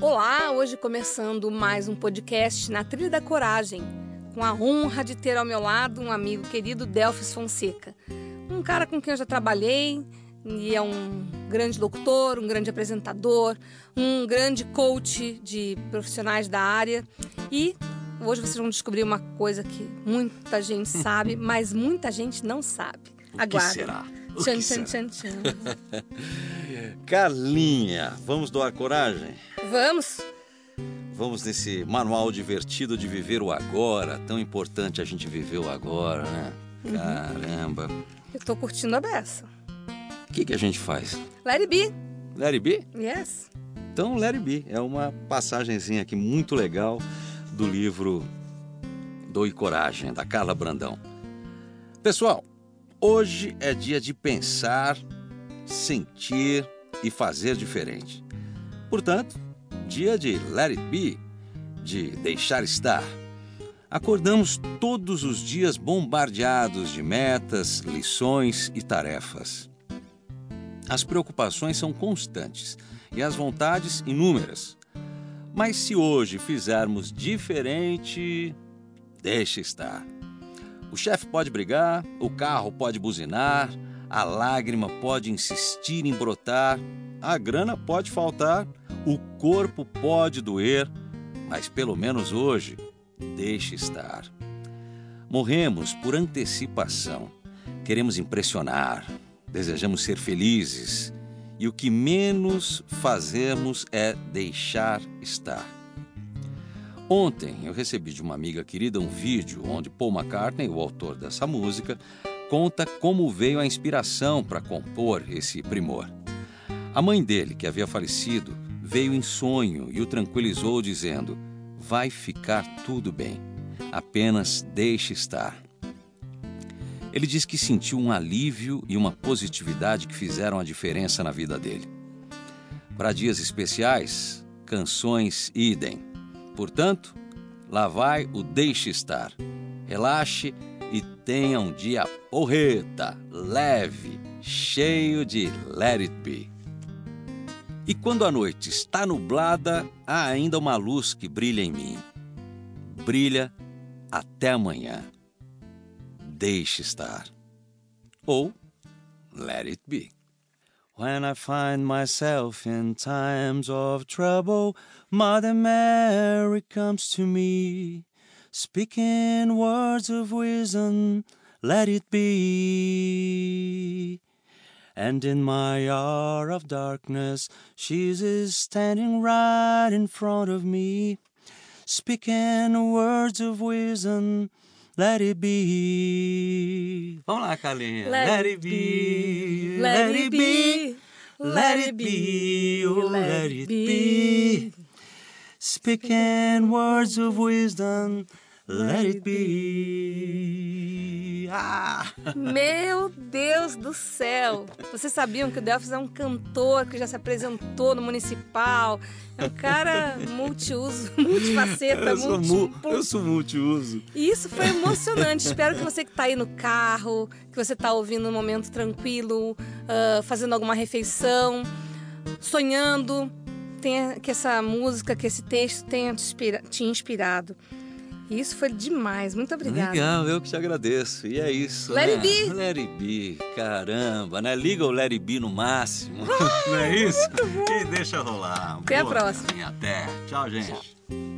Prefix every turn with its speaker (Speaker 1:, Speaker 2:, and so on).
Speaker 1: Olá, hoje começando mais um podcast na Trilha da Coragem, com a honra de ter ao meu lado um amigo querido Delfis Fonseca, um cara com quem eu já trabalhei e é um grande locutor, um grande apresentador, um grande coach de profissionais da área e hoje vocês vão descobrir uma coisa que muita gente sabe, mas muita gente não sabe.
Speaker 2: Aguarda. O que será? O
Speaker 1: tchan,
Speaker 2: que
Speaker 1: tchan,
Speaker 2: será?
Speaker 1: tchan, tchan.
Speaker 2: Carlinha, vamos doar coragem?
Speaker 1: Vamos?
Speaker 2: Vamos nesse manual divertido de viver o agora, tão importante a gente viver o agora, né? Caramba.
Speaker 1: Eu tô curtindo a beça.
Speaker 2: O que, que a gente faz?
Speaker 1: Let it be.
Speaker 2: Let it be?
Speaker 1: Yes.
Speaker 2: Então, Let it be é uma passagenzinha aqui muito legal do livro Doe Coragem, da Carla Brandão. Pessoal, hoje é dia de pensar, sentir e fazer diferente. Portanto, dia de let it be, de deixar estar. Acordamos todos os dias bombardeados de metas, lições e tarefas. As preocupações são constantes e as vontades inúmeras. Mas se hoje fizermos diferente, deixe estar. O chefe pode brigar, o carro pode buzinar, a lágrima pode insistir em brotar, a grana pode faltar, o corpo pode doer, mas pelo menos hoje, deixe estar. Morremos por antecipação. Queremos impressionar, desejamos ser felizes e o que menos fazemos é deixar estar. Ontem eu recebi de uma amiga querida um vídeo onde Paul McCartney, o autor dessa música, conta como veio a inspiração para compor esse primor. A mãe dele, que havia falecido, veio em sonho e o tranquilizou, dizendo: Vai ficar tudo bem, apenas deixe estar. Ele diz que sentiu um alívio e uma positividade que fizeram a diferença na vida dele. Para dias especiais, canções idem. Portanto, lá vai o deixe estar. Relaxe e tenha um dia porreta, leve, cheio de let it be. E quando a noite está nublada, há ainda uma luz que brilha em mim. Brilha até amanhã. Deixe estar. Ou let it be. When I find myself in times of trouble, Mother Mary comes to me, speaking words of wisdom, let it be. And in my hour of darkness, she's standing right in front of me, speaking words of wisdom, let it be. Vamos lá, Carlinha.
Speaker 1: Let it be, let it be,
Speaker 2: let it be, oh, let it be. Speaking words of wisdom, let it be. Ah!
Speaker 1: Meu Deus do céu! Vocês sabiam que o Delphis é um cantor que já se apresentou no municipal? É um cara multiuso, multifaceta,
Speaker 2: Eu sou, eu sou multiuso.
Speaker 1: E isso foi emocionante. Espero que você que está aí no carro, que você está ouvindo um momento tranquilo, ah, fazendo alguma refeição, sonhando, tenha, que essa música, que esse texto tenha te, inspira- te inspirado. E isso foi demais. Muito obrigada.
Speaker 2: Legal, eu que te agradeço. E é isso.
Speaker 1: Let
Speaker 2: né?
Speaker 1: it be.
Speaker 2: Let it be. Caramba, né? Liga o Let it be no máximo. Não é isso? E deixa rolar.
Speaker 1: Até a
Speaker 2: Boa,
Speaker 1: próxima.
Speaker 2: Carlinha. Até. Tchau, gente.